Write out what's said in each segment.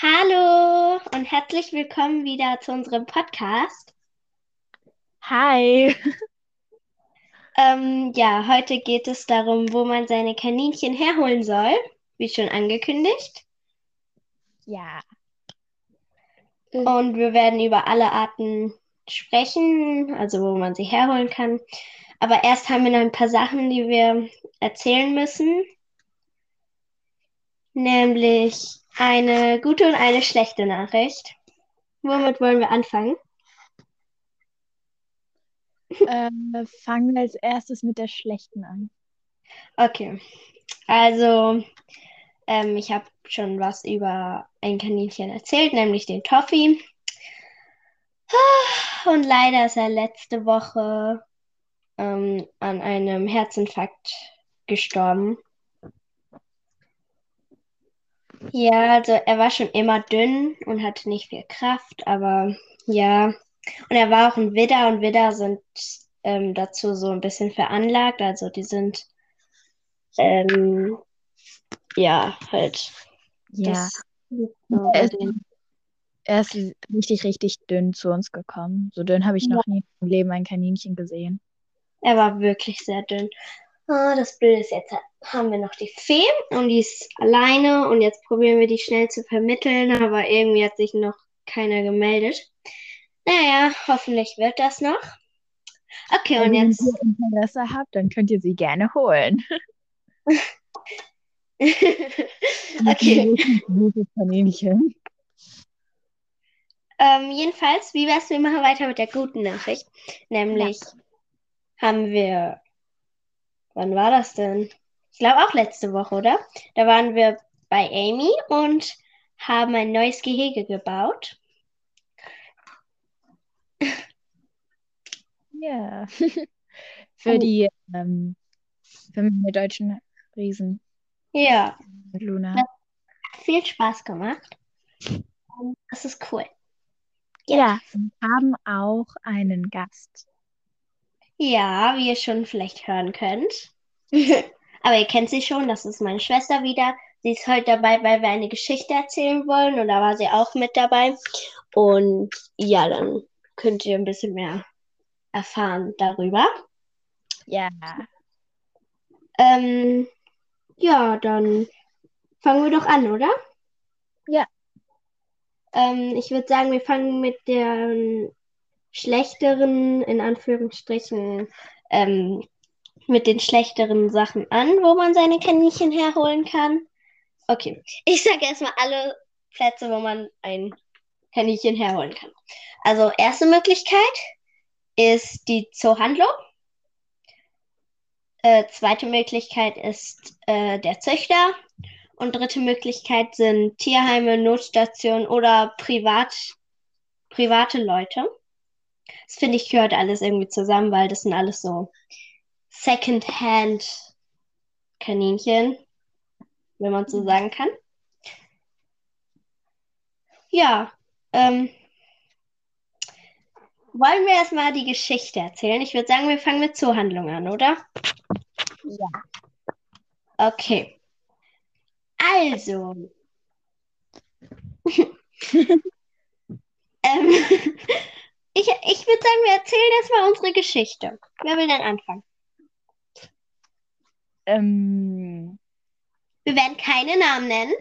Hallo und herzlich willkommen wieder zu unserem Podcast. Hi. Ähm, ja, heute geht es darum, wo man seine Kaninchen herholen soll, wie schon angekündigt. Ja. Und wir werden über alle Arten sprechen, also wo man sie herholen kann. Aber erst haben wir noch ein paar Sachen, die wir erzählen müssen. Nämlich eine gute und eine schlechte Nachricht. Womit wollen wir anfangen? Äh, fangen wir als erstes mit der schlechten an. Okay, also ähm, ich habe schon was über ein Kaninchen erzählt, nämlich den Toffee. Und leider ist er letzte Woche ähm, an einem Herzinfarkt gestorben. Ja, also er war schon immer dünn und hatte nicht viel Kraft, aber ja. Und er war auch ein Widder und Widder sind ähm, dazu so ein bisschen veranlagt. Also die sind ähm, ja halt. Ja. So Er ist, er ist richtig, richtig dünn zu uns gekommen. So dünn habe ich noch nie im Leben ein Kaninchen gesehen. Er war wirklich sehr dünn. Ah, das Blöde ist, jetzt haben wir noch die Fee und die ist alleine und jetzt probieren wir die schnell zu vermitteln, aber irgendwie hat sich noch keiner gemeldet. Naja, hoffentlich wird das noch. Okay, und Wenn jetzt. ihr Interesse habt, dann könnt ihr sie gerne holen. okay. Kaninchen. Ähm, jedenfalls, wie wär's, wir machen weiter mit der guten Nachricht. Nämlich haben wir, wann war das denn? Ich glaube auch letzte Woche, oder? Da waren wir bei Amy und haben ein neues Gehege gebaut. Ja. Für Oh. die ähm, für meine deutschen Riesen Ja, mit Luna. Viel Spaß gemacht. Das ist cool. Ja, wir haben auch einen Gast. Ja, wie ihr schon vielleicht hören könnt. Aber ihr kennt sie schon, das ist meine Schwester wieder. Sie ist heute dabei, weil wir eine Geschichte erzählen wollen und da war sie auch mit dabei. Und ja, dann könnt ihr ein bisschen mehr erfahren darüber. Ja. Ähm, ja, dann fangen wir doch an, oder? Ja. Ähm, ich würde sagen, wir fangen mit der schlechteren, in Anführungsstrichen, ähm, mit den schlechteren Sachen an, wo man seine Kaninchen herholen kann. Okay, ich sage erstmal alle Plätze, wo man ein Kaninchen herholen kann. Also erste Möglichkeit ist die Zoohandlung. Äh, zweite Möglichkeit ist äh, der Züchter. Und dritte Möglichkeit sind Tierheime, Notstationen oder privat, private Leute. Das finde ich gehört alles irgendwie zusammen, weil das sind alles so Second-Hand-Kaninchen, wenn man so sagen kann. Ja, ähm, wollen wir erstmal die Geschichte erzählen? Ich würde sagen, wir fangen mit Zoohandlung an, oder? Ja. Okay. Also. ähm, ich ich würde sagen, wir erzählen erstmal unsere Geschichte. Wer will denn anfangen? Ähm, Wir werden keine Namen nennen.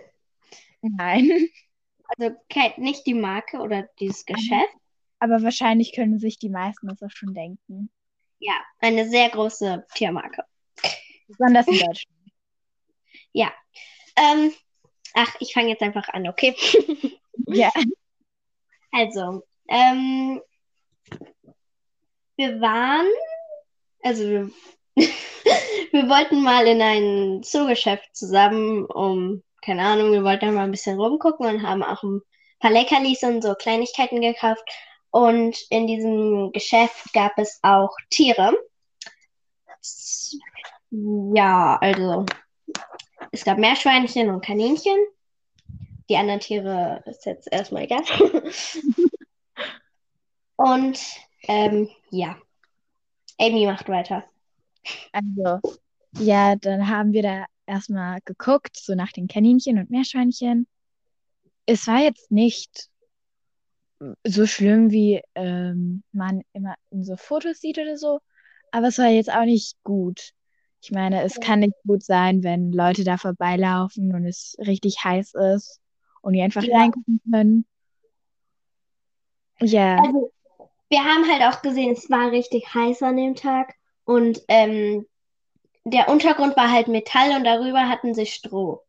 nein. Also nicht die Marke oder dieses Geschäft. Aber wahrscheinlich können sich die meisten das auch schon denken. Ja, eine sehr große Tiermarke. Besonders in Deutschland. Ja. Ähm, ach, ich fange jetzt einfach an, okay? Ja. Also, ähm, wir waren, also wir, wir wollten mal in ein Zoogeschäft zusammen, um, keine Ahnung, wir wollten mal ein bisschen rumgucken und haben auch ein paar Leckerlis und so Kleinigkeiten gekauft. Und in diesem Geschäft gab es auch Tiere. Ja, also es gab Meerschweinchen und Kaninchen. Die anderen Tiere ist jetzt erstmal egal. Und ähm, ja, Amy macht weiter. Also, ja, dann haben wir da erstmal geguckt, so nach den Kaninchen und Meerschweinchen. es war jetzt nicht so schlimm, wie ähm, man immer in so Fotos sieht oder so, aber es war jetzt auch nicht gut. Ich meine, es kann nicht gut sein, wenn Leute da vorbeilaufen und es richtig heiß ist und die einfach Ja. reingucken können. Ja, Also, wir haben halt auch gesehen, es war richtig heiß an dem Tag und ähm, der Untergrund war halt Metall und darüber hatten sie Stroh.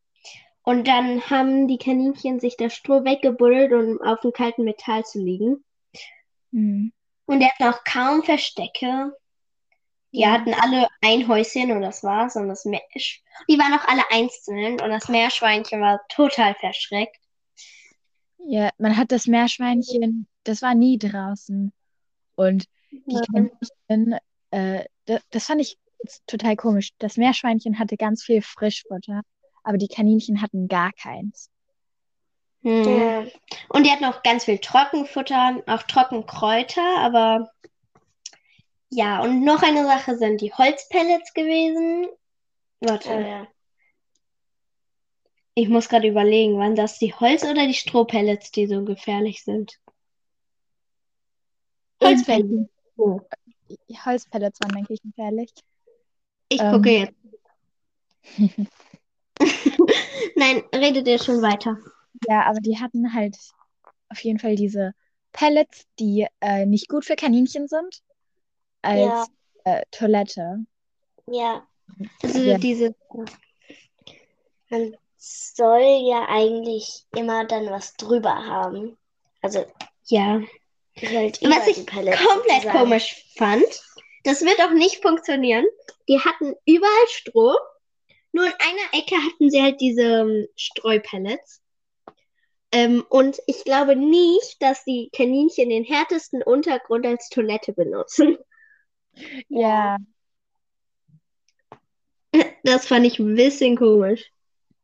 Und dann haben die Kaninchen sich das Stroh weggebuddelt, um auf dem kalten Metall zu liegen. mhm. Und die hatten auch kaum Verstecke. Die hatten alle ein Häuschen und das war's. Und das Meersch die waren auch alle einzeln und das Meerschweinchen war total verschreckt. Ja, man hat das Meerschweinchen, das war nie draußen. Und die. Kaninchen, äh, das, das fand ich jetzt total komisch. Das Meerschweinchen hatte ganz viel Frischfutter, aber die Kaninchen hatten gar keins. Hm. Ja. Und die hatten auch ganz viel Trockenfutter, auch Trockenkräuter, aber ja, und noch eine Sache sind die Holzpellets gewesen. Warte, Oh, ja. ich muss gerade überlegen, waren das die Holz- oder die Strohpellets, die so gefährlich sind? Holzpellets. Oh. Holzpellets waren, denke ich, gefährlich. Ich Ähm. gucke jetzt. Nein, redet ihr schon weiter. Ja, aber die hatten halt auf jeden Fall diese Pellets, die äh, nicht gut für Kaninchen sind, als Ja. äh, Toilette. Ja. Also Ja. diese, Man soll ja eigentlich immer dann was drüber haben. Also ja. Halt Was ich komplett sozusagen. komisch fand, das wird auch nicht funktionieren. Die hatten überall Stroh, nur in einer Ecke hatten sie halt diese ähm, Streupellets. Ähm, und ich glaube nicht, dass die Kaninchen den härtesten Untergrund als Toilette benutzen. Ja, Das fand ich ein bisschen komisch.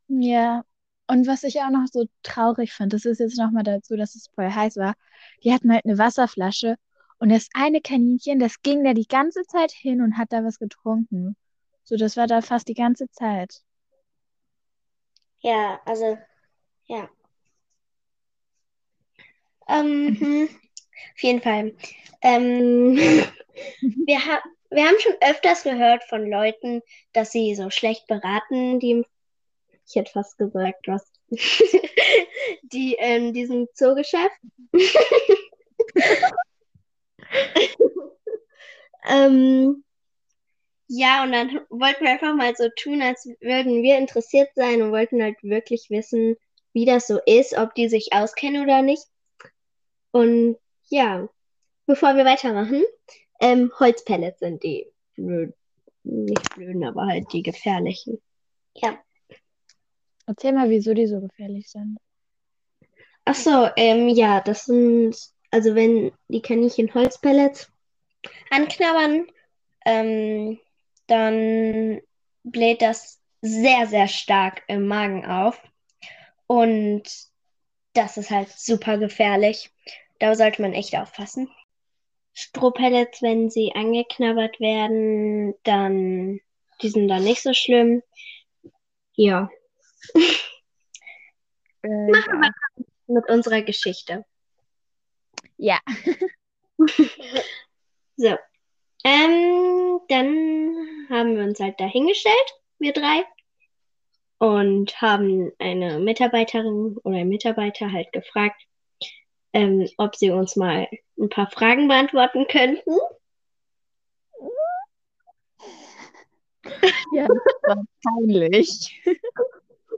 ja. Und was ich auch noch so traurig fand, das ist jetzt nochmal dazu, dass es voll heiß war. Die hatten halt eine Wasserflasche und das eine Kaninchen, das ging da die ganze Zeit hin und hat da was getrunken. So, das war da fast die ganze Zeit. Ja, also, ja. Ähm, hm, auf jeden Fall. Ähm, wir, ha wir haben schon öfters gehört von Leuten, dass sie so schlecht beraten, die im, ich hätte fast gesagt, was, die in diesem Zoogeschäft. ähm, ja, und dann wollten wir einfach mal so tun, als würden wir interessiert sein und wollten halt wirklich wissen, wie das so ist, ob die sich auskennen oder nicht. Und ja, bevor wir weitermachen, ähm, Holzpellets sind die blöd, nicht blöden, aber halt die gefährlichen. Erzähl mal, wieso die so gefährlich sind. Ach so, ähm, ja, das sind, also wenn die Kaninchen Holzpellets anknabbern, ähm, dann bläht das sehr, sehr stark im Magen auf. Und das ist halt super gefährlich. Da sollte man echt aufpassen. Strohpellets, wenn sie angeknabbert werden, dann, die sind dann nicht so schlimm. Ja, Äh, Machen wir mit unserer Geschichte. ja. So. Ähm, dann haben wir uns halt dahingestellt, wir drei, und haben eine Mitarbeiterin oder einen Mitarbeiter halt gefragt, ähm, ob sie uns mal ein paar Fragen beantworten könnten. Ja, das war peinlich.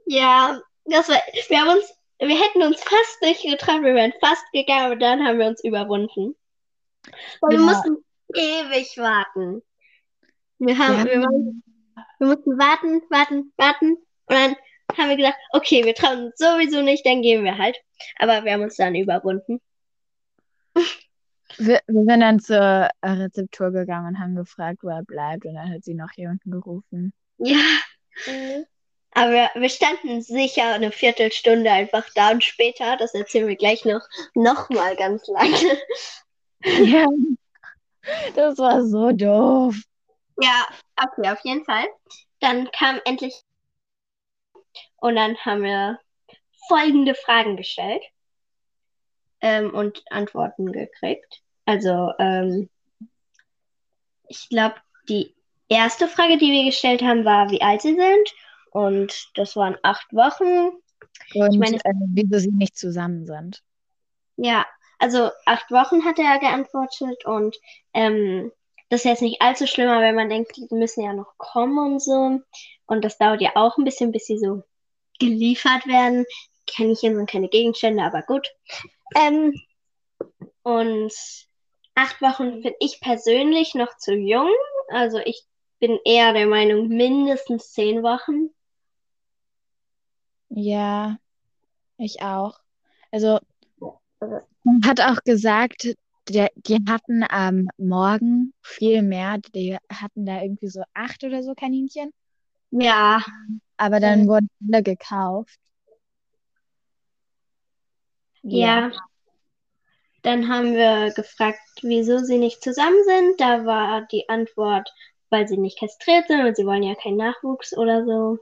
Ja, das war, wir haben uns, wir hätten uns fast nicht getraut, wir wären fast gegangen, aber dann haben wir uns überwunden. Weil wir Ja. mussten ewig warten. Wir haben, Ja. wir waren Wir mussten warten, warten, warten. Und dann haben wir gedacht, okay, wir trauen uns sowieso nicht, dann gehen wir halt. Aber wir haben uns dann überwunden. Wir, wir sind dann zur Rezeptur gegangen und haben gefragt, wo er bleibt. Und dann hat sie noch jemanden gerufen. Ja, Mhm. Aber wir, standen sicher eine Viertelstunde einfach da und später, das erzählen wir gleich noch, noch mal ganz lange. Ja, das war so doof. Ja, okay, auf jeden Fall. Dann kam endlich und dann haben wir folgende Fragen gestellt ähm, und Antworten gekriegt. Also, ähm, ich glaube, die erste Frage, die wir gestellt haben, war, wie alt sie sind. Und das waren acht Wochen. Und Ich meine- äh, wieso sie nicht zusammen sind. Ja, also acht Wochen hat er geantwortet und ähm, das ist jetzt nicht allzu schlimm, aber wenn man denkt, die müssen ja noch kommen und so. Und das dauert ja auch ein bisschen, bis sie so geliefert werden. Kaninchen sind keine Gegenstände, aber gut. Ähm, und acht Wochen finde ich persönlich noch zu jung. Also ich bin eher der Meinung, mindestens zehn Wochen. Ja, ich auch. Also, man hat auch gesagt, der, die hatten am Morgen viel mehr. Die hatten da irgendwie so acht oder so Kaninchen. Ja, Aber dann wurden alle gekauft. Ja. Dann haben wir gefragt, wieso sie nicht zusammen sind. Da war die Antwort, weil sie nicht kastriert sind und sie wollen ja keinen Nachwuchs oder so.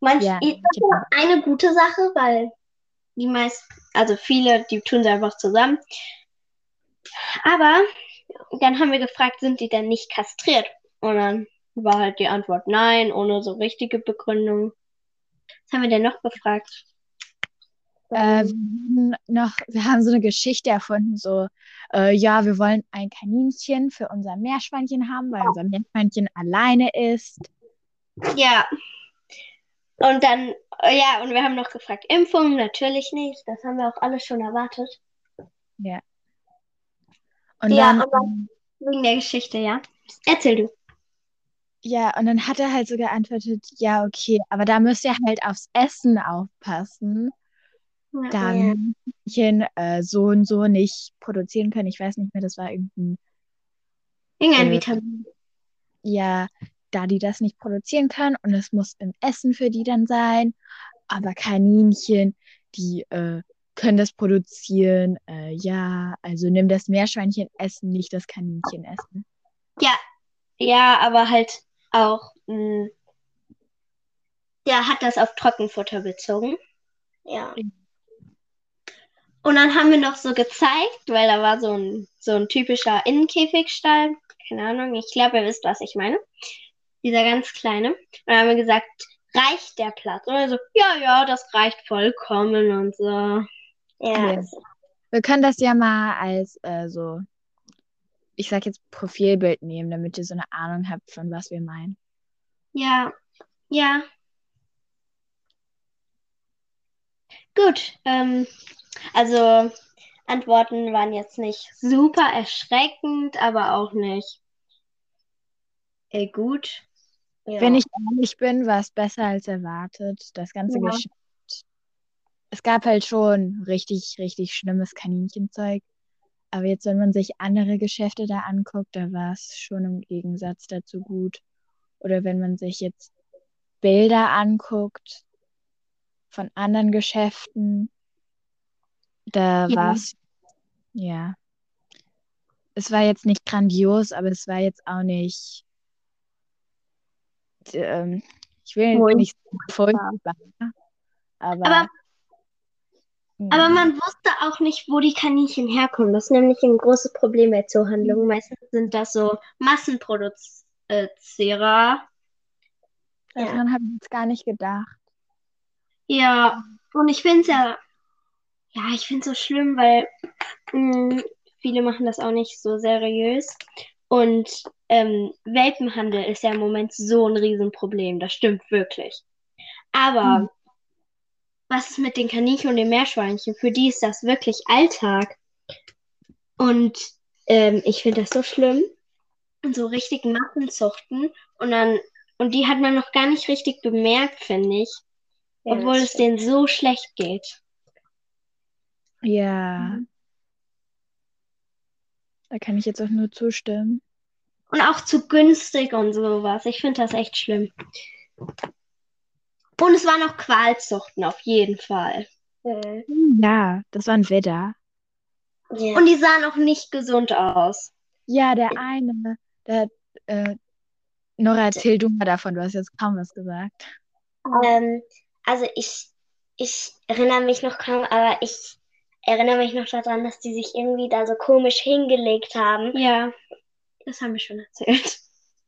Manch, Ja, das ist auch eine gute Sache, weil die meisten, also viele, die tun sie einfach zusammen. Aber dann haben wir gefragt, sind die denn nicht kastriert? Und dann war halt die Antwort nein, ohne so richtige Begründung. Was haben wir denn noch gefragt? Äh, wir haben noch, wir haben so eine Geschichte erfunden, so, äh, ja, wir wollen ein Kaninchen für unser Meerschweinchen haben, weil unser Meerschweinchen alleine ist. Ja. Und dann, ja, und wir haben noch gefragt, Impfung, natürlich nicht. Das haben wir auch alle schon erwartet. Und Ja, dann, aber- ähm, Wegen der Geschichte, ja. Erzähl du. ja, und dann hat er halt so geantwortet, ja, okay, aber da müsst ihr halt aufs Essen aufpassen, Ja. da Männchen äh, so und so nicht produzieren können. Ich weiß nicht mehr, das war irgendein, Irgendein äh, Vitamin. ja, da die das nicht produzieren können und es muss im Essen für die dann sein. Aber Kaninchen, die äh, können das produzieren. Äh, ja, also nimm das Meerschweinchen essen, nicht das Kaninchen essen. Ja. Ja, aber halt auch, mh, der hat das auf Trockenfutter bezogen. Ja. Und dann haben wir noch so gezeigt, weil da war so ein, so ein typischer Innenkäfigstall. Keine Ahnung, ich glaube, ihr wisst, was ich meine. Dieser ganz kleine. Und dann haben wir gesagt, reicht der Platz? Und er so, ja, ja, das reicht vollkommen und so. Ja. Ja. Wir können das ja mal als äh, so, ich sag jetzt Profilbild nehmen, damit ihr so eine Ahnung habt, von was wir meinen. Ja, ja. Gut, ähm, also Antworten waren jetzt nicht super erschreckend, aber auch nicht äh, gut. Ja. Wenn ich ehrlich bin, war es besser als erwartet. Das ganze Ja. Geschäft. Es gab halt schon richtig, richtig schlimmes Kaninchenzeug. Aber jetzt, wenn man sich andere Geschäfte da anguckt, da war es schon im Gegensatz dazu gut. Oder wenn man sich jetzt Bilder anguckt von anderen Geschäften, da Ja. war es, ja. Es war jetzt nicht grandios, aber es war jetzt auch nicht, ähm, ich will Furchtbar. nicht furchtbar, aber, Aber- ja. Aber man wusste auch nicht, wo die Kaninchen herkommen. Das ist nämlich ein großes Problem bei Zoohandlungen. Meistens sind das so Massenproduzierer. daran habe ich jetzt gar nicht gedacht. Ja, und ich finde es ja, ja, ich finde es so schlimm, weil mh, viele machen das auch nicht so seriös. Und ähm, Welpenhandel ist ja im Moment so ein Riesenproblem. Das stimmt wirklich. Aber Hm. was ist mit den Kaninchen und den Meerschweinchen? Für die ist das wirklich Alltag. Und ähm, ich finde das so schlimm. So richtig Massenzuchten. Und dann, und die hat man noch gar nicht richtig bemerkt, finde ich. Ja, Obwohl es denen so schlecht geht. Ja. Da kann ich jetzt auch nur zustimmen. Und auch zu günstig und sowas. Ich finde das echt schlimm. Und es waren auch Qualzuchten, auf jeden Fall. Mhm. Ja, das war ein Widder. Ja. Und die sahen auch nicht gesund aus. Ja, der eine, der hat, äh, Nora, erzähl du mal davon, du hast jetzt kaum was gesagt. Ähm, also ich ich erinnere mich noch kaum, aber ich erinnere mich noch daran, dass die sich irgendwie da so komisch hingelegt haben. Ja, das haben wir schon erzählt.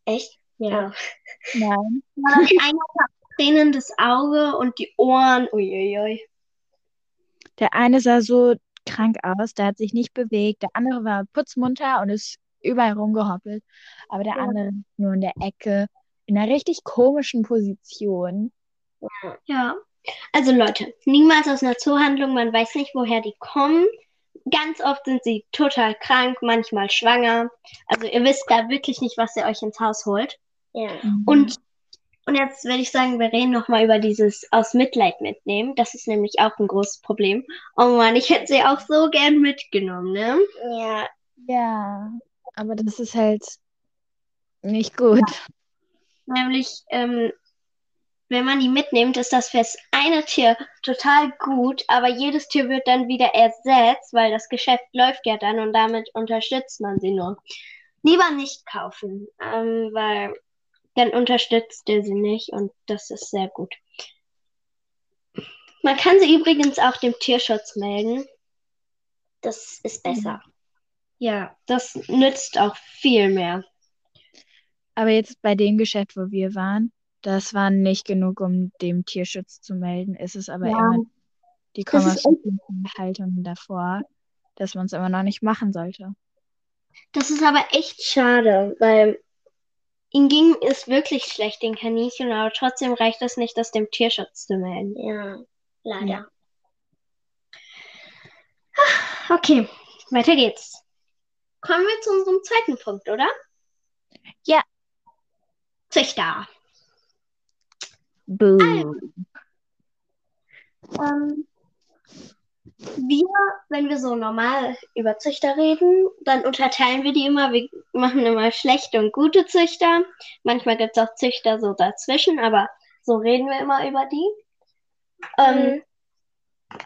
Echt? Ja. Oh. Nein. Einer hat tränendes Auge und die Ohren. Uiuiui. Der eine sah so krank aus, der hat sich nicht bewegt. Der andere war putzmunter und ist überall rumgehoppelt. Aber der Ja. andere nur in der Ecke, in einer richtig komischen Position. Ja. Also Leute, niemals aus einer Zoohandlung, man weiß nicht, woher die kommen. Ganz oft sind sie total krank, manchmal schwanger. Also ihr wisst da wirklich nicht, was ihr euch ins Haus holt. Ja. Und, und jetzt würde ich sagen, wir reden nochmal über dieses aus Mitleid mitnehmen. Das ist nämlich auch ein großes Problem. Oh Mann, ich hätte sie auch so gern mitgenommen, ne? Ja. Ja, aber das ist halt nicht gut. Nämlich, ähm, wenn man die mitnimmt, ist das fürs eine Tier total gut, aber jedes Tier wird dann wieder ersetzt, weil das Geschäft läuft ja dann und damit unterstützt man sie nur. Lieber nicht kaufen, ähm, weil dann unterstützt ihr sie nicht und das ist sehr gut. Man kann sie übrigens auch dem Tierschutz melden. Das ist besser. Ja, das nützt auch viel mehr. Aber jetzt bei dem Geschäft, wo wir waren, das war nicht genug, um dem Tierschutz zu melden. Ist es aber Ja. immer, die Haltungen davor, dass man es immer noch nicht machen sollte. Das ist aber echt schade, weil ihm ging es wirklich schlecht, den Kaninchen, aber trotzdem reicht es nicht, das dem Tierschutz zu melden. Ja. Leider. Okay, weiter geht's. Kommen wir zu unserem zweiten Punkt, oder? Ja. Züchter. Boo. Ähm, wir, wenn wir so normal über Züchter reden, dann unterteilen wir die immer. Wir machen immer schlechte und gute Züchter. Manchmal gibt es auch Züchter so dazwischen, aber so reden wir immer über die. Ähm,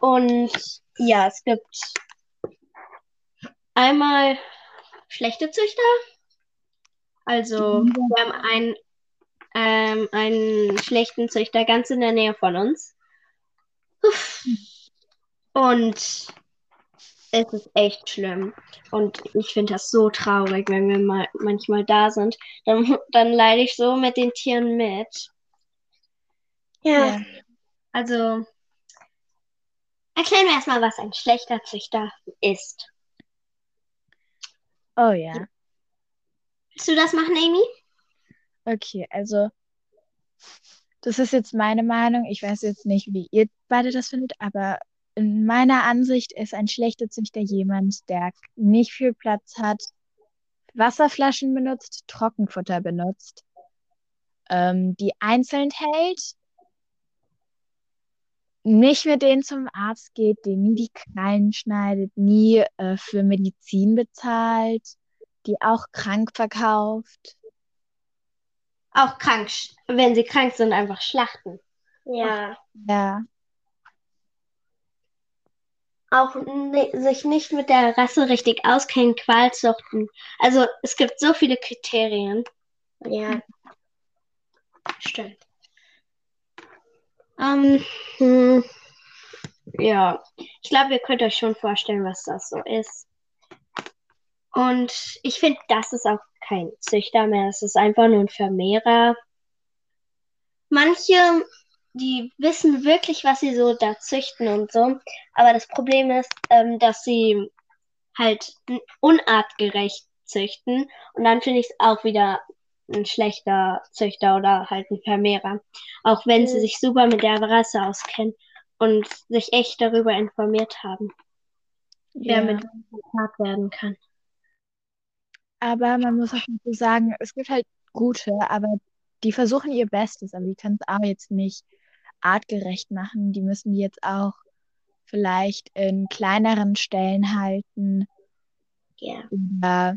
und ja, es gibt einmal schlechte Züchter. Also wir haben einen, ähm, einen schlechten Züchter ganz in der Nähe von uns. Uff. Und es ist echt schlimm. Und ich finde das so traurig, wenn wir mal manchmal da sind. Dann, dann leide ich so mit den Tieren mit. Ja. Ja. Also erklären wir erstmal, was ein schlechter Züchter ist. Oh ja. Willst du das machen, Amy? Okay, also das ist jetzt meine Meinung. Ich weiß jetzt nicht, wie ihr beide das findet, aber in meiner Ansicht ist ein schlechter Züchter jemand, der nicht viel Platz hat, Wasserflaschen benutzt, Trockenfutter benutzt, ähm, die einzeln hält, nicht mit denen zum Arzt geht, denen nie die Krallen schneidet, nie äh, für Medizin bezahlt, die auch krank verkauft. Auch krank, wenn sie krank sind, einfach schlachten. Ja. Ja, Auch ni- sich nicht mit der Rasse richtig auskennen, Qualzuchten. Also es gibt so viele Kriterien. Ja. Stimmt. Ähm, hm, ja, ich glaube, ihr könnt euch schon vorstellen, was das so ist. Und ich finde, das ist auch kein Züchter mehr. Es ist einfach nur ein Vermehrer. Manche, die wissen wirklich, was sie so da züchten und so. Aber das Problem ist, ähm, dass sie halt unartgerecht züchten. Und dann finde ich es auch wieder ein schlechter Züchter oder halt ein Vermehrer. Auch wenn sie Mhm. sich super mit der Rasse auskennen und sich echt darüber informiert haben, wer ja. mit gepaart werden kann. Aber man muss auch dazu sagen, es gibt halt gute, aber die versuchen ihr Bestes, aber die können es auch jetzt nicht artgerecht machen. Die müssen die jetzt auch vielleicht in kleineren Stellen halten Ja. oder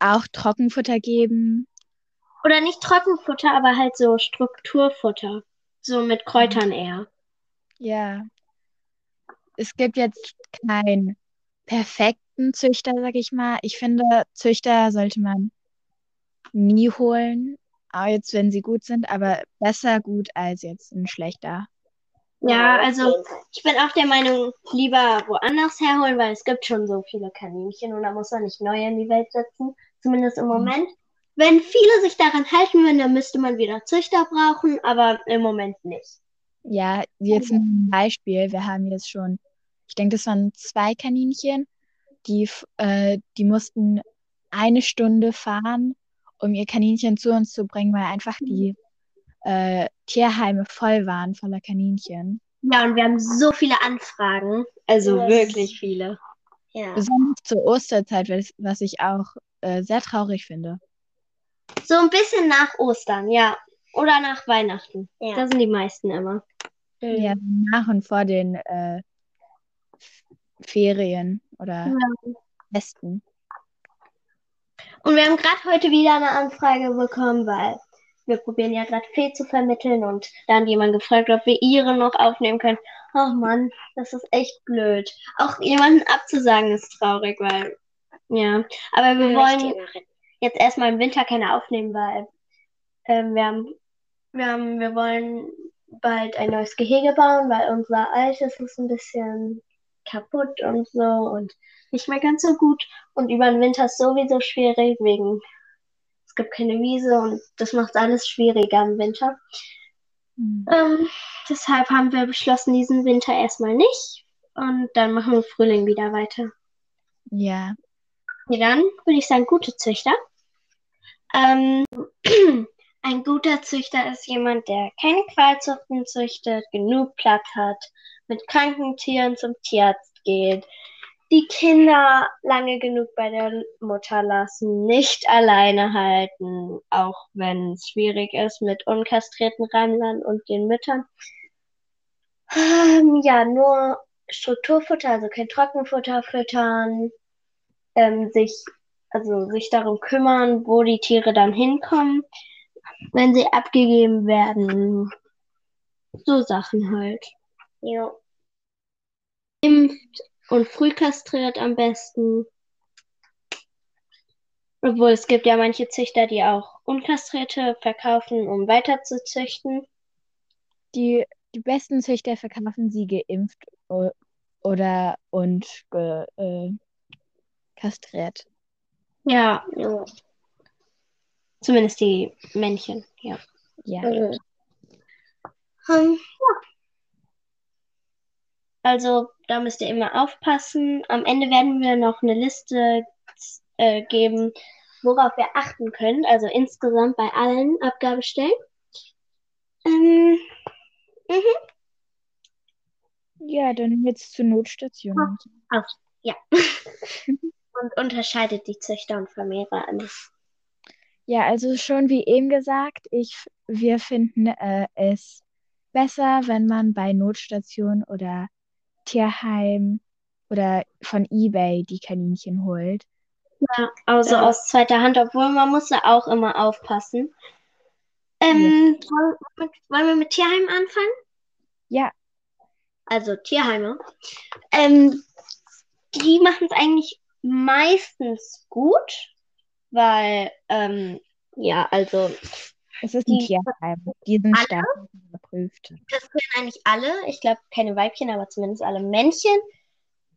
auch Trockenfutter geben. Oder nicht Trockenfutter, aber halt so Strukturfutter. So mit Kräutern eher. Ja. Es gibt jetzt keinen perfekten Züchter, sag ich mal. Ich finde, Züchter sollte man nie holen, auch jetzt, wenn sie gut sind, aber besser gut als jetzt ein schlechter. Ja, also ich bin auch der Meinung, lieber woanders herholen, weil es gibt schon so viele Kaninchen und da muss man nicht neue in die Welt setzen, zumindest im Moment. Wenn viele sich daran halten würden, dann müsste man wieder Züchter brauchen, aber im Moment nicht. Ja, jetzt ein Beispiel. Wir haben jetzt schon, ich denke, das waren zwei Kaninchen, die, äh, die mussten eine Stunde fahren, um ihr Kaninchen zu uns zu bringen, weil einfach die äh, Tierheime voll waren voller Kaninchen. Ja, und wir haben so viele Anfragen, also Ja. wirklich viele. Ja. Besonders zur Osterzeit, was, ich auch äh, sehr traurig finde. So ein bisschen nach Ostern, ja. Oder nach Weihnachten. Ja. Da sind die meisten immer. Mhm. Ja, nach und vor den äh, Ferien oder Festen. Und wir haben gerade heute wieder eine Anfrage bekommen, weil wir probieren ja gerade Fee zu vermitteln und da hat jemand gefragt, ob wir ihre noch aufnehmen können. Ach Mann, das ist echt blöd. Auch jemanden abzusagen ist traurig, weil, ja. Aber wir wollen jetzt erstmal im Winter keine aufnehmen, weil ähm, wir haben, wir haben, wir wollen bald ein neues Gehege bauen, weil unser altes ist ein bisschen kaputt und so und nicht mehr ganz so gut. Und über den Winter ist sowieso schwierig, wegen es gibt keine Wiese und das macht alles schwieriger im Winter. Hm. Ähm, deshalb haben wir beschlossen, diesen Winter erstmal nicht. Und dann machen wir im Frühling wieder weiter. Ja, Okay, dann würde ich sagen, gute Züchter. Ähm, ein guter Züchter ist jemand, der keine Qualzuchten züchtet, genug Platz hat, mit kranken Tieren zum Tierarzt geht, die Kinder lange genug bei der Mutter lassen, nicht alleine halten, auch wenn es schwierig ist mit unkastrierten Rammlern und den Müttern. Ähm, ja, nur Strukturfutter, also kein Trockenfutter füttern, ähm, sich, also sich darum kümmern, wo die Tiere dann hinkommen, wenn sie abgegeben werden. So Sachen halt. Ja. Impft und früh kastriert am besten. Obwohl es gibt ja manche Züchter, die auch unkastrierte verkaufen, um weiter zu züchten. die, die besten Züchter verkaufen sie geimpft oder und ge, äh, kastriert. Ja, Ja. zumindest die Männchen, ja. Ja. Mhm. Ähm, ja. Also da müsst ihr immer aufpassen. Am Ende werden wir noch eine Liste äh, geben, worauf ihr achten könnt. Also insgesamt bei allen Abgabestellen. Ähm, Ja, dann jetzt zur Notstation. und so. und unterscheidet die Züchter und Vermehrer an. Ja, also schon wie eben gesagt, ich, wir finden äh, es besser, wenn man bei Notstation oder Tierheim oder von eBay die Kaninchen holt. Ja, also Ja. aus zweiter Hand, obwohl man muss da auch immer aufpassen. Ähm, wollen, mit, wollen wir mit Tierheim anfangen? Ja, Also Tierheime. Ähm, die machen es eigentlich meistens gut, weil, ähm, ja, also es ist ein Die- Tierheim. Die sind Alle? Überprüft. das können eigentlich alle, ich glaube keine Weibchen, aber zumindest alle Männchen.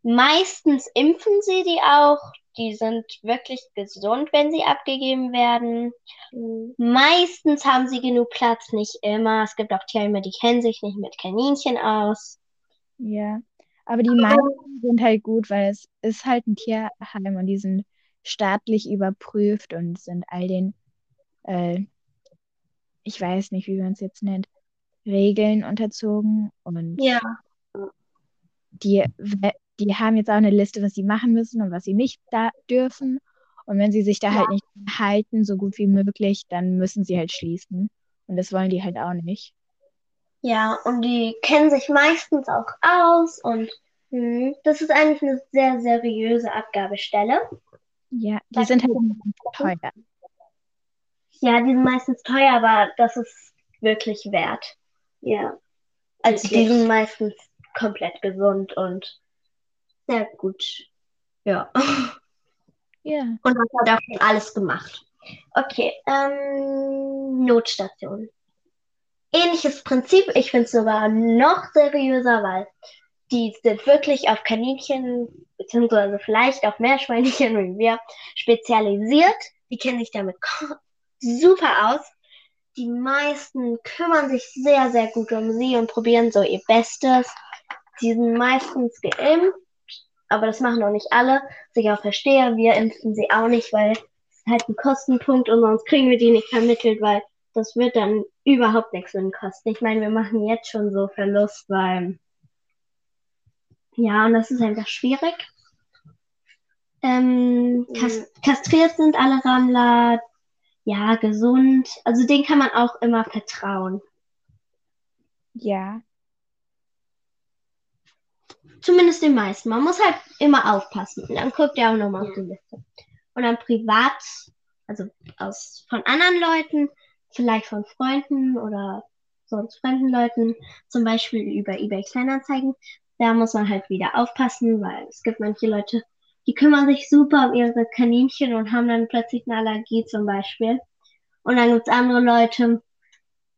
Meistens impfen sie die auch. Die sind wirklich gesund, wenn sie abgegeben werden. Mhm. Meistens haben sie genug Platz, nicht immer. Es gibt auch Tierheime, die kennen sich nicht mit Kaninchen aus. Ja, aber die meisten sind halt gut, weil es ist halt ein Tierheim und die sind staatlich überprüft und sind all den, äh, ich weiß nicht, wie man es jetzt nennt, Regeln unterzogen und Ja. die, die haben jetzt auch eine Liste, was sie machen müssen und was sie nicht da dürfen. Und wenn sie sich da halt nicht halten, so gut wie möglich, dann müssen sie halt schließen. Und das wollen die halt auch nicht. Ja, und die kennen sich meistens auch aus und hm, das ist eigentlich eine sehr seriöse Abgabestelle. Ja, die sind halt teuer. Ja, die sind meistens teuer, aber das ist wirklich wert. Ja. Also die sind meistens komplett gesund und sehr gut. Ja. Ja. Und das hat auch schon alles gemacht. Okay, ähm, Notstation. ähnliches Prinzip. Ich finde es sogar noch seriöser, weil die sind wirklich auf Kaninchen, beziehungsweise vielleicht auch Meerschweinchen wie wir, spezialisiert. Die kennen sich damit super aus. Die meisten kümmern sich sehr, sehr gut um sie und probieren so ihr Bestes. Die sind meistens geimpft, aber das machen auch nicht alle. Was ich auch verstehe, wir impfen sie auch nicht, weil es halt ein Kostenpunkt und sonst kriegen wir die nicht vermittelt, weil das wird dann überhaupt nichts in kosten. Ich meine, wir machen jetzt schon so Verlust, weil ja, und das ist einfach schwierig. Ähm, kas kastriert sind alle Rammler, ja, gesund. Also denen kann man auch immer vertrauen. Ja. Zumindest den meisten. Man muss halt immer aufpassen. Und dann guckt ihr auch nochmal auf die Liste. Und dann privat, also aus von anderen Leuten, vielleicht von Freunden oder sonst fremden Leuten, zum Beispiel über eBay Kleinanzeigen, da muss man halt wieder aufpassen, weil es gibt manche Leute, die kümmern sich super um ihre Kaninchen und haben dann plötzlich eine Allergie zum Beispiel. Und dann gibt es andere Leute,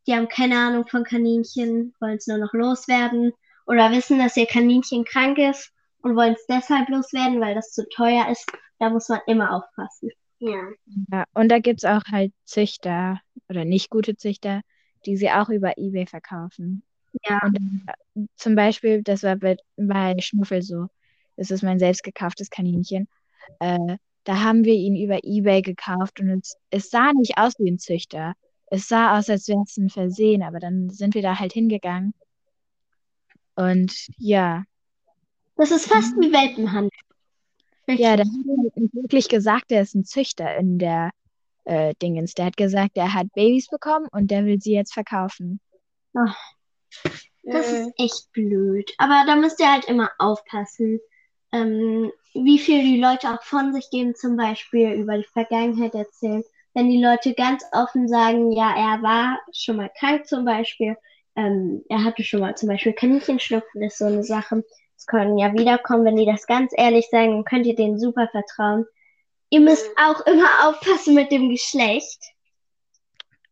die haben keine Ahnung von Kaninchen, wollen es nur noch loswerden oder wissen, dass ihr Kaninchen krank ist und wollen es deshalb loswerden, weil das zu teuer ist. Da muss man immer aufpassen. Ja. ja. Und da gibt es auch halt Züchter oder nicht gute Züchter, die sie auch über eBay verkaufen. Ja. Und äh, zum Beispiel, das war bei, bei Schnuffel so, das ist mein selbst gekauftes Kaninchen. Äh, da haben wir ihn über eBay gekauft und es, es sah nicht aus wie ein Züchter. Es sah aus, als wäre es ein Versehen, aber dann sind wir da halt hingegangen. Und ja. Das ist fast wie Welpenhandel. Ja, der hat nicht wirklich gesagt, er ist ein Züchter in der äh, Dingens. Der hat gesagt, er hat Babys bekommen und der will sie jetzt verkaufen. Ach, das ist echt blöd. Aber da müsst ihr halt immer aufpassen, ähm, wie viel die Leute auch von sich geben, zum Beispiel über die Vergangenheit erzählen. Wenn die Leute ganz offen sagen, ja, er war schon mal krank zum Beispiel, ähm, er hatte schon mal zum Beispiel Kaninchenschnupfen, ist so eine Sache. Es können ja wiederkommen, wenn die das ganz ehrlich sagen, dann könnt ihr denen super vertrauen. Ihr müsst auch immer aufpassen mit dem Geschlecht.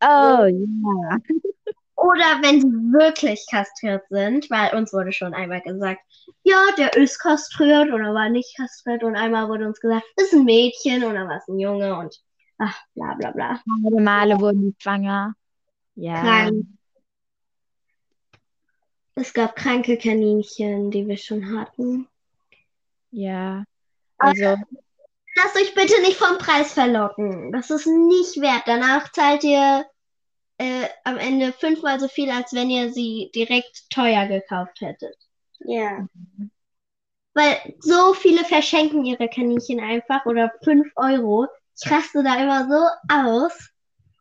Oh ja. Oder wenn sie wirklich kastriert sind, weil uns wurde schon einmal gesagt, ja, der ist kastriert oder war nicht kastriert und einmal wurde uns gesagt, ist ein Mädchen oder war es ein Junge und ach, bla bla bla. Beide Male wurden die schwanger. Ja. Krank. Es gab kranke Kaninchen, die wir schon hatten. Ja. Also. Lasst euch bitte nicht vom Preis verlocken. Das ist nicht wert. Danach zahlt ihr äh, am Ende fünfmal so viel, als wenn ihr sie direkt teuer gekauft hättet. Ja. Weil so viele verschenken ihre Kaninchen einfach oder fünf Euro. Ich raste da immer so aus.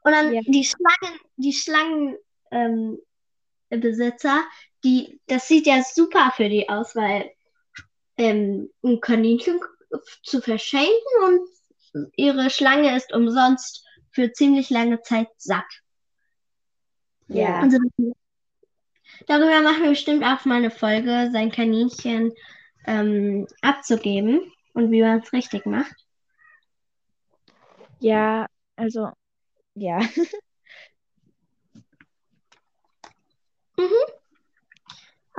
Und dann Ja. die Schlangen, die Schlangenbesitzer, die, das sieht ja super für die aus, weil ähm, ein Kaninchen zu verschenken und ihre Schlange ist umsonst für ziemlich lange Zeit satt. Ja. Also, darüber machen wir bestimmt auch mal eine Folge, sein Kaninchen ähm, abzugeben und wie man es richtig macht. Ja, also, ja.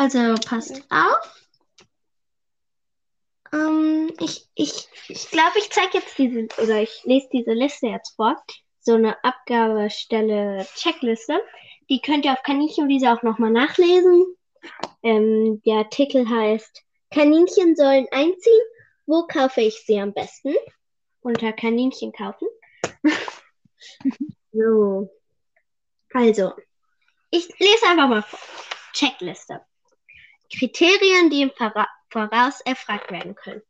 Also passt auf. Ähm, ich ich, ich glaube, ich zeige jetzt diese, oder ich lese diese Liste jetzt vor. So eine Abgabestelle Checkliste. Die könnt ihr auf Kaninchenwiese auch nochmal nachlesen. Ähm, der Artikel heißt Kaninchen sollen einziehen. Wo kaufe ich sie am besten? Unter Kaninchen kaufen. so. Also, ich lese einfach mal vor. Checkliste. Kriterien, die im Vora- Voraus erfragt werden können.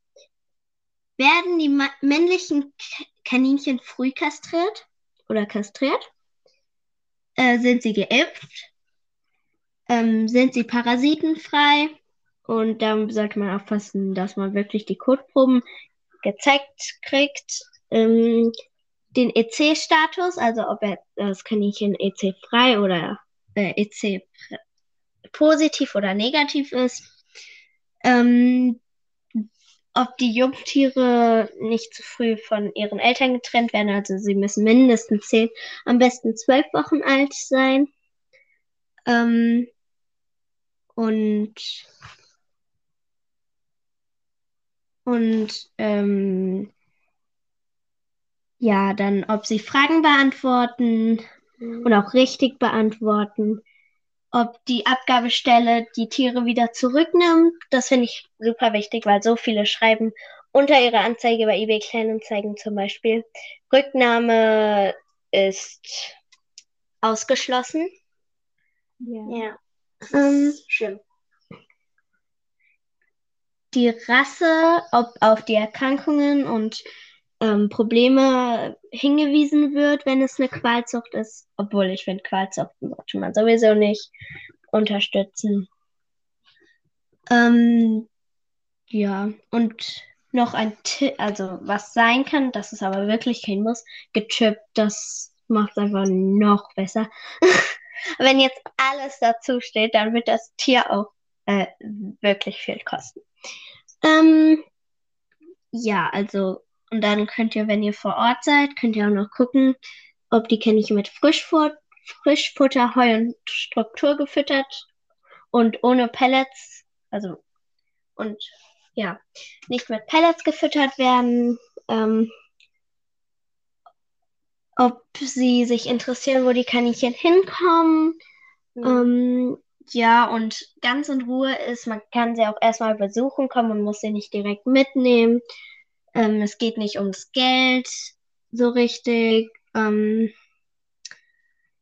Werden die männlichen Kaninchen früh kastriert oder kastriert? Äh, sind sie geimpft? Ähm, sind sie parasitenfrei? Und dann sollte man aufpassen, dass man wirklich die Kotproben gezeigt kriegt. Ähm, den EC-Status, also ob er das Kaninchen EC-frei oder äh, EC positiv oder negativ ist. Ähm, ob die Jungtiere nicht zu früh von ihren Eltern getrennt werden, also sie müssen mindestens zehn, am besten zwölf Wochen alt sein. Ähm, und und ähm, ja, dann, ob sie Fragen beantworten und auch richtig beantworten, ob die Abgabestelle die Tiere wieder zurücknimmt. Das finde ich super wichtig, weil so viele schreiben unter ihrer Anzeige bei eBay Kleinanzeigen zum Beispiel, Rücknahme ist ausgeschlossen. Ja. Ja. Ähm, Schlimm. die Rasse, ob auf die Erkrankungen und ähm, Probleme hingewiesen wird, wenn es eine Qualzucht ist. Obwohl ich finde, Qualzuchten sollte man sowieso nicht unterstützen. Ähm, ja, und noch ein Tipp, also was sein kann, das ist aber wirklich kein Muss, gechippt, das macht es einfach noch besser. Wenn jetzt alles dazu steht, dann wird das Tier auch äh, wirklich viel kosten. Ähm, ja, also, und dann könnt ihr, wenn ihr vor Ort seid, könnt ihr auch noch gucken, ob die Kaninchen mit Frischfutter, Frischfutter, Heu und Struktur gefüttert und ohne Pellets, also, und ja, nicht mit Pellets gefüttert werden. Ähm, ob sie sich interessieren, wo die Kaninchen hinkommen. Mhm. Ähm, ja, und ganz in Ruhe ist, man kann sie auch erstmal besuchen kommen und muss sie nicht direkt mitnehmen. Ähm, es geht nicht ums Geld so richtig. Ähm,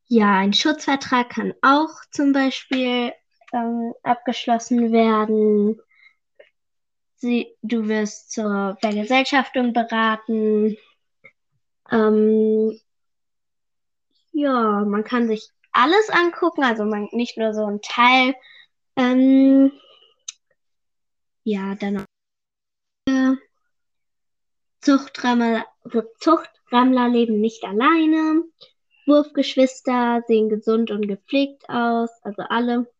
ja, ein Schutzvertrag kann auch zum Beispiel ähm, abgeschlossen werden. Sie, du wirst zur Vergesellschaftung beraten. Ähm, ja, man kann sich alles angucken, also man nicht nur so ein Teil. Ähm, ja, dann äh, Zuchtrammler, Zuchtrammler leben nicht alleine. Wurfgeschwister sehen gesund und gepflegt aus, also alle.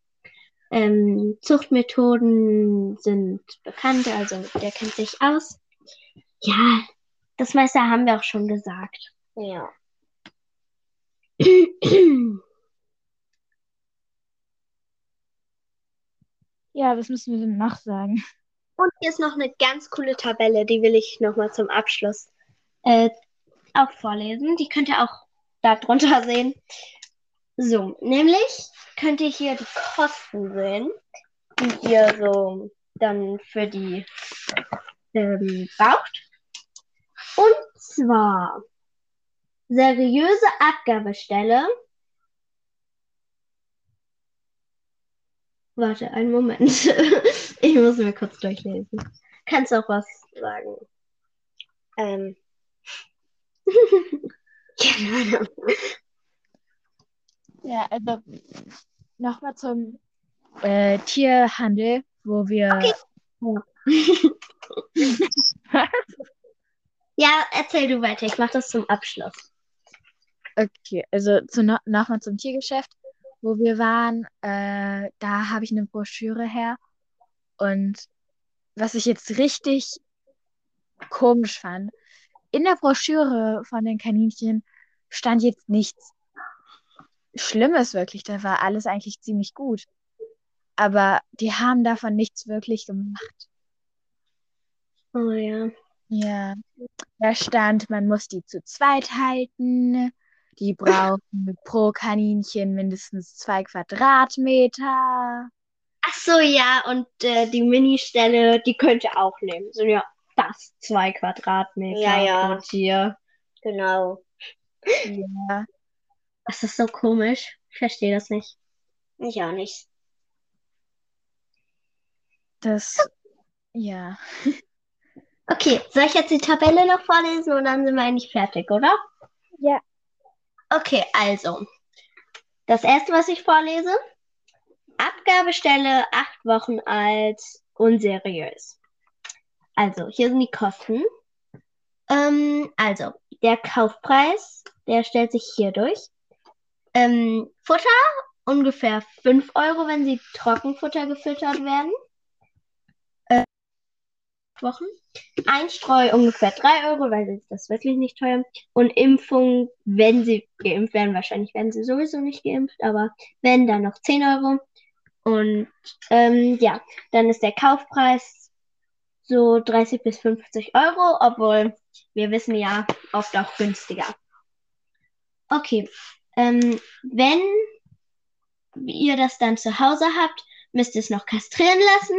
Ähm, Zuchtmethoden sind bekannt, also der kennt sich aus. Ja, das meiste haben wir auch schon gesagt. Ja. Ja, was müssen wir denn noch sagen? Und hier ist noch eine ganz coole Tabelle, die will ich nochmal zum Abschluss äh, auch vorlesen. Die könnt ihr auch da drunter sehen. So, nämlich könnt ihr hier die Kosten sehen, die ihr so dann für die ähm, braucht. Und zwar seriöse Abgabestelle. Warte, einen Moment. ich muss mir kurz durchlesen. Kannst auch was sagen? Ähm, Ahnung. Ja, also nochmal zum äh, Tierhandel, wo wir. Ja, erzähl du weiter. Ich mache das zum Abschluss. Okay, also zu, no nochmal zum Tiergeschäft, wo wir waren. Äh, da habe ich eine Broschüre her. Und was ich jetzt richtig komisch fand, in der Broschüre von den Kaninchen stand jetzt nichts Schlimmes wirklich. Da war alles eigentlich ziemlich gut. Aber die haben davon nichts wirklich gemacht. Oh ja. Ja, da stand, man muss die zu zweit halten. Die brauchen pro Kaninchen mindestens zwei Quadratmeter. Ach so, ja, und äh, die Ministelle, die könnt ihr auch nehmen. Sind ja fast zwei Quadratmeter Ja, ja. pro Tier. genau. Ja, Das ist so komisch. Ich verstehe das nicht. Ich auch nicht. das, ja. Okay, soll ich jetzt die Tabelle noch vorlesen und dann sind wir eigentlich fertig, oder? Ja. Okay, also. Das erste, was ich vorlese. Abgabestelle acht Wochen alt, unseriös. Also, hier sind die Kosten. Ähm, also, der Kaufpreis, der stellt sich hier durch. Ähm, Futter ungefähr 5 Euro, wenn sie Trockenfutter gefüttert werden. Äh, Wochen. Einstreu ungefähr 3 Euro, weil das ist wirklich nicht teuer. Und Impfung, wenn sie geimpft werden, wahrscheinlich werden sie sowieso nicht geimpft, aber wenn, dann noch 10 Euro. Und ähm, ja, dann ist der Kaufpreis so 30 bis 50 Euro, obwohl wir wissen ja, oft auch günstiger. Okay, ähm, wenn ihr das dann zu Hause habt, müsst ihr es noch kastrieren lassen,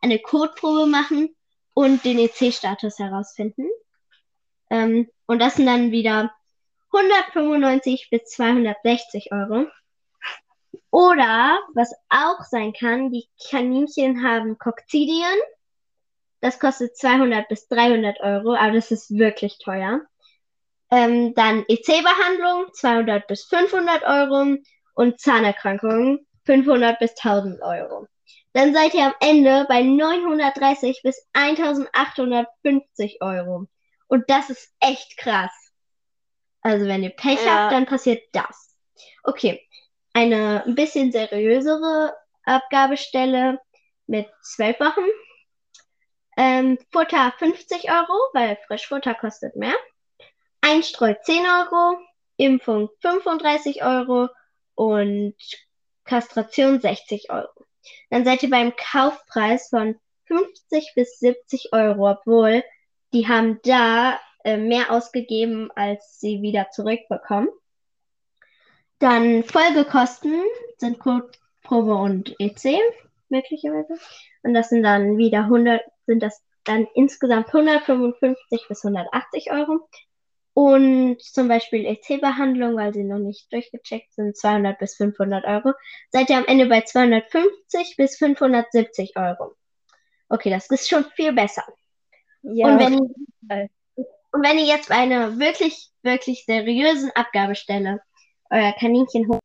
eine Kotprobe machen und den EC-Status herausfinden. Ähm, und das sind dann wieder 195 bis 260 Euro. Oder, was auch sein kann, die Kaninchen haben Kokzidien. Das kostet 200 bis 300 Euro, aber das ist wirklich teuer. Ähm, dann EC-Behandlung 200 bis 500 Euro und Zahnerkrankungen 500 bis 1000 Euro. Dann seid ihr am Ende bei 930 bis 1850 Euro. Und das ist echt krass. Also wenn ihr Pech Ja. habt, dann passiert das. Okay, eine ein bisschen seriösere Abgabestelle mit 12 Wochen. Ähm, Futter 50 Euro, weil Frischfutter kostet mehr. Einstreu 10 Euro, Impfung 35 Euro und Kastration 60 Euro. Dann seid ihr beim Kaufpreis von 50 bis 70 Euro, obwohl die haben da äh, mehr ausgegeben, als sie wieder zurückbekommen. Dann Folgekosten sind Kotprobe und EC möglicherweise. Und das sind dann wieder 100, sind das dann insgesamt 155 bis 180 Euro. Und zum Beispiel EC-Behandlung, weil sie noch nicht durchgecheckt sind, 200 bis 500 Euro. Seid ihr am Ende bei 250 bis 570 Euro. Okay, das ist schon viel besser. Ja, und, wenn, und wenn ihr jetzt bei einer wirklich, wirklich seriösen Abgabestelle euer Kaninchen holt,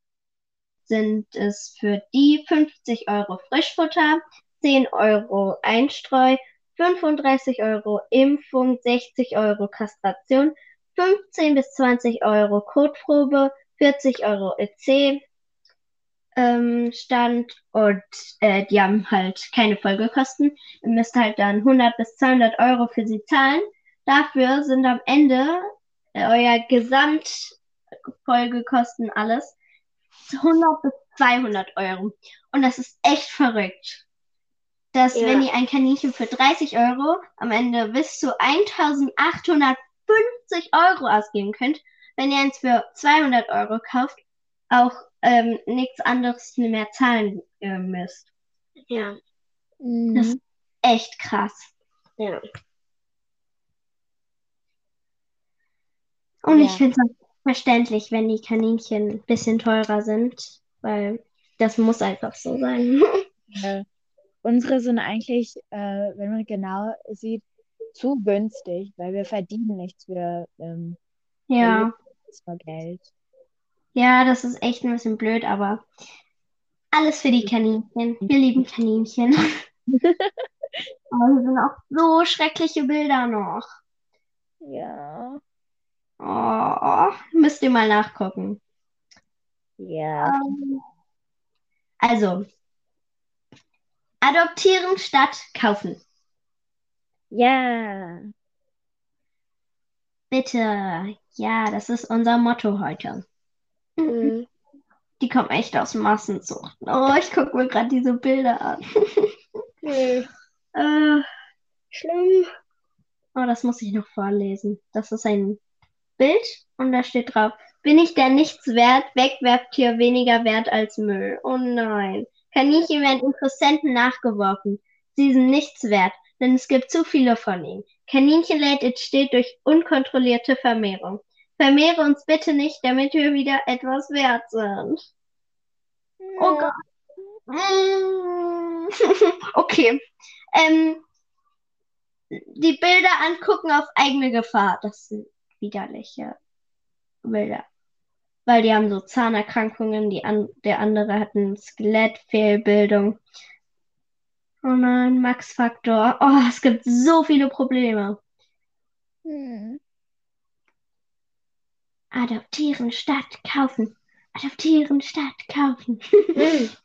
sind es für die 50 Euro Frischfutter, 10 Euro Einstreu, 35 Euro Impfung, 60 Euro Kastration, 15 bis 20 Euro Kotprobe, 40 Euro EC ähm, Stand und äh, die haben halt keine Folgekosten. Ihr müsst halt dann 100 bis 200 Euro für sie zahlen. Dafür sind am Ende äh, euer Gesamtfolgekosten alles 100 bis 200 Euro. Und das ist echt verrückt. Dass Ja. wenn ihr ein Kaninchen für 30 Euro am Ende bis zu 1850 Euro ausgeben könnt, wenn ihr eins für 200 Euro kauft, auch ähm, nichts anderes mehr zahlen äh, müsst. Ja, Mhm. Das- Echt krass. ja. Und Ja. ich finde es verständlich, wenn die Kaninchen ein bisschen teurer sind, weil das muss einfach so sein. Äh, unsere sind eigentlich, äh, wenn man genau sieht, zu günstig, weil wir verdienen nichts für, ähm, ja. Geld. Ja, das ist echt ein bisschen blöd, aber alles für die Kaninchen. Wir lieben Kaninchen. Aber hier sind auch so schreckliche Bilder noch. Ja. Oh, müsst ihr mal nachgucken. Ja. Ähm, Also, adoptieren statt kaufen. Ja. Bitte. Ja, das ist unser Motto heute. Mhm. Die kommen echt aus Massenzucht. Oh, ich gucke mir gerade diese Bilder an. Mhm. Äh, Schlimm. oh, das muss ich noch vorlesen. Das ist ein Bild und da steht drauf, bin ich der nichts wert, Wegwerftier weniger wert als Müll. Oh nein. Kaninchen werden Interessenten nachgeworfen. Sie sind nichts wert, denn es gibt zu viele von ihnen. Kaninchenleid entsteht durch unkontrollierte Vermehrung. Vermehre uns bitte nicht, damit wir wieder etwas wert sind. Oh Gott. Okay. Ähm, die Bilder angucken auf eigene Gefahr. Das sind widerliche Bilder. Weil die haben so Zahnerkrankungen, die an der andere hat eine Skelettfehlbildung. Oh nein, Max-Faktor. Oh, es gibt so viele Probleme. Hm. Adoptieren statt kaufen. Adoptieren statt kaufen. Mhm.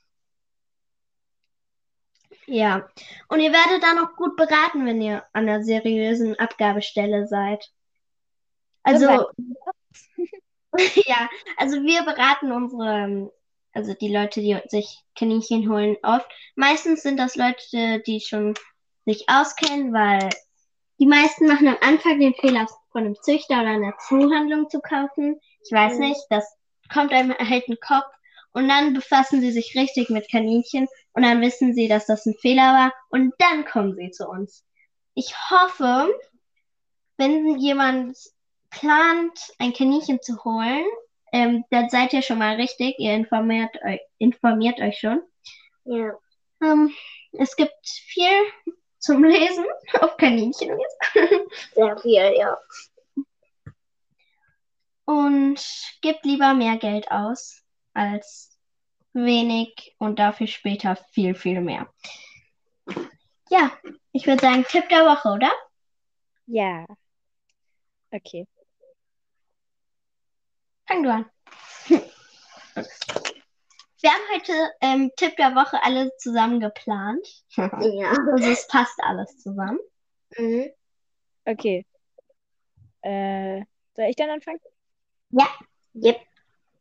Ja. Und ihr werdet dann auch gut beraten, wenn ihr an einer seriösen Abgabestelle seid. Also, ja, also wir beraten unsere, also die Leute, die sich Kaninchen holen, oft. Meistens sind das Leute, die schon sich auskennen, weil die meisten machen am Anfang den Fehler, von einem Züchter oder einer Zuhandlung zu kaufen. Ich weiß Mhm. nicht, das kommt einem halt in den Kopf. Und dann befassen sie sich richtig mit Kaninchen und dann wissen sie, dass das ein Fehler war und dann kommen sie zu uns. Ich hoffe, wenn jemand plant, ein Kaninchen zu holen, ähm, dann seid ihr schon mal richtig. Ihr informiert euch, informiert euch schon. Ja. Ähm, es gibt viel zum Lesen auf Kaninchen Sehr viel, ja. und gebt lieber mehr Geld aus als wenig und dafür später viel, viel mehr. Ja, ich würde sagen, Tipp der Woche, oder? Ja. Okay. Fang du an. Wir haben heute ähm, Tipp der Woche alle zusammen geplant. Ja. Also es passt alles zusammen. Mhm. Okay. Äh, soll ich dann anfangen? Yep.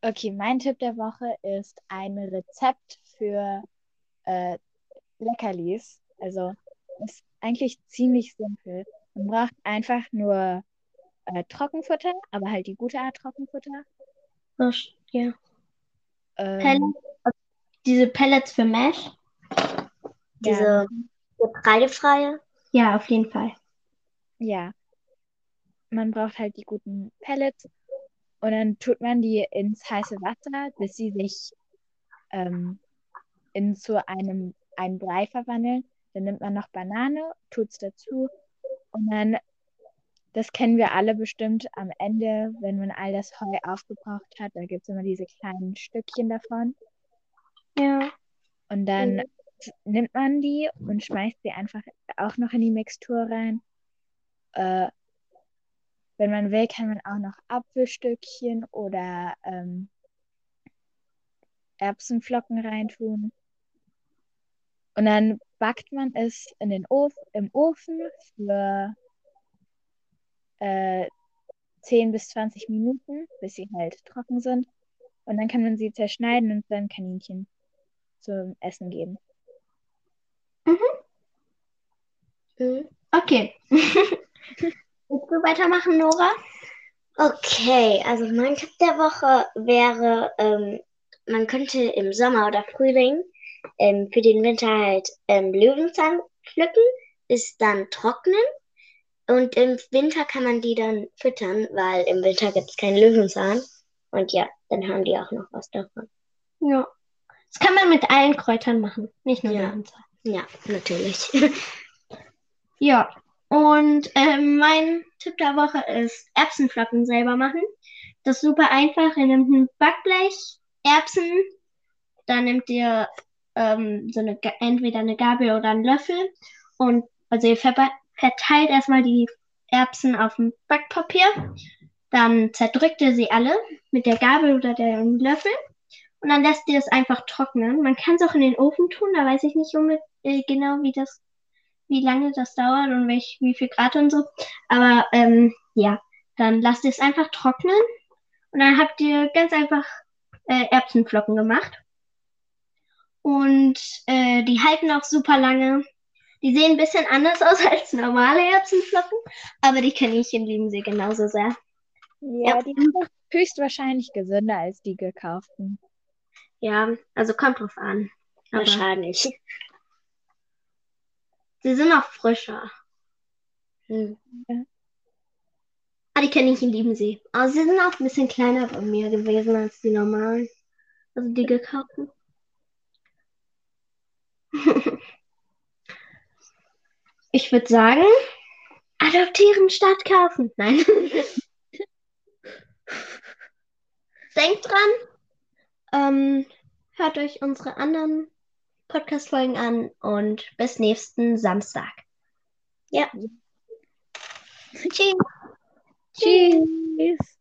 Okay, mein Tipp der Woche ist ein Rezept für äh, Leckerlis. Also ist eigentlich ziemlich simpel. Man braucht einfach nur äh, Trockenfutter, aber halt die gute Art Trockenfutter. So, ja. Ähm, Pellets, also diese Pellets für Mesh. Diese getreidefreie. Ja, auf jeden Fall. Ja. Man braucht halt die guten Pellets und dann tut man die ins heiße Wasser, bis sie sich ähm, in zu einem, einem Brei verwandeln. Dann nimmt man noch Banane, tut's dazu und dann, das kennen wir alle bestimmt am Ende, wenn man all das Heu aufgebraucht hat, da gibt's immer diese kleinen Stückchen davon. Ja. Und dann Mhm. nimmt man die und schmeißt sie einfach auch noch in die Mixtur rein. Äh, wenn man will, kann man auch noch Apfelstückchen oder ähm, Erbsenflocken reintun. Und dann backt man es in den Ofen, im Ofen für äh, 10 bis 20 Minuten, bis sie halt trocken sind. Und dann kann man sie zerschneiden und dann Kaninchen zum Essen geben. Mhm. Okay. Willst du weitermachen, Nora? Okay, also mein Tipp der Woche wäre, ähm, man könnte im Sommer oder Frühling ähm, für den Winter halt ähm, Löwenzahn pflücken, es dann trocknen und im Winter kann man die dann füttern, weil im Winter gibt es keinen Löwenzahn. Und ja, dann haben die auch noch was davon. Ja. Das kann man mit allen Kräutern machen, nicht nur Ja. Löwenzahn. Ja, natürlich. Ja. Und ähm, mein Tipp der Woche ist Erbsenflocken selber machen. Das ist super einfach. Ihr nehmt ein Backblech, Erbsen, dann nehmt ihr ähm, so eine, entweder eine Gabel oder einen Löffel und also ihr verba- verteilt erstmal die Erbsen auf dem Backpapier, dann zerdrückt ihr sie alle mit der Gabel oder dem Löffel und dann lässt ihr es einfach trocknen. Man kann es auch in den Ofen tun, da weiß ich nicht äh, genau, wie das wie lange das dauert und welch, wie viel Grad und so. Aber ähm, ja, dann lasst ihr es einfach trocknen und dann habt ihr ganz einfach äh, Erbsenflocken gemacht. Und äh, die halten auch super lange. Die sehen ein bisschen anders aus als normale Erbsenflocken, aber die Kaninchen lieben sie genauso sehr. Ja, die sind höchstwahrscheinlich gesünder als die gekauften. Ja, also kommt drauf an. Aber Wahrscheinlich. sie sind auch frischer. Hm. Ah, die Kaninchen lieben sie. Aber sie sind auch ein bisschen kleiner bei mir gewesen als die normalen. Also die gekauften. Ich würde sagen, adoptieren statt kaufen. Nein. Denkt dran, ähm, hört euch unsere anderen Podcast-Folgen an und bis nächsten Samstag. Ja. Tschüss. Tschüss.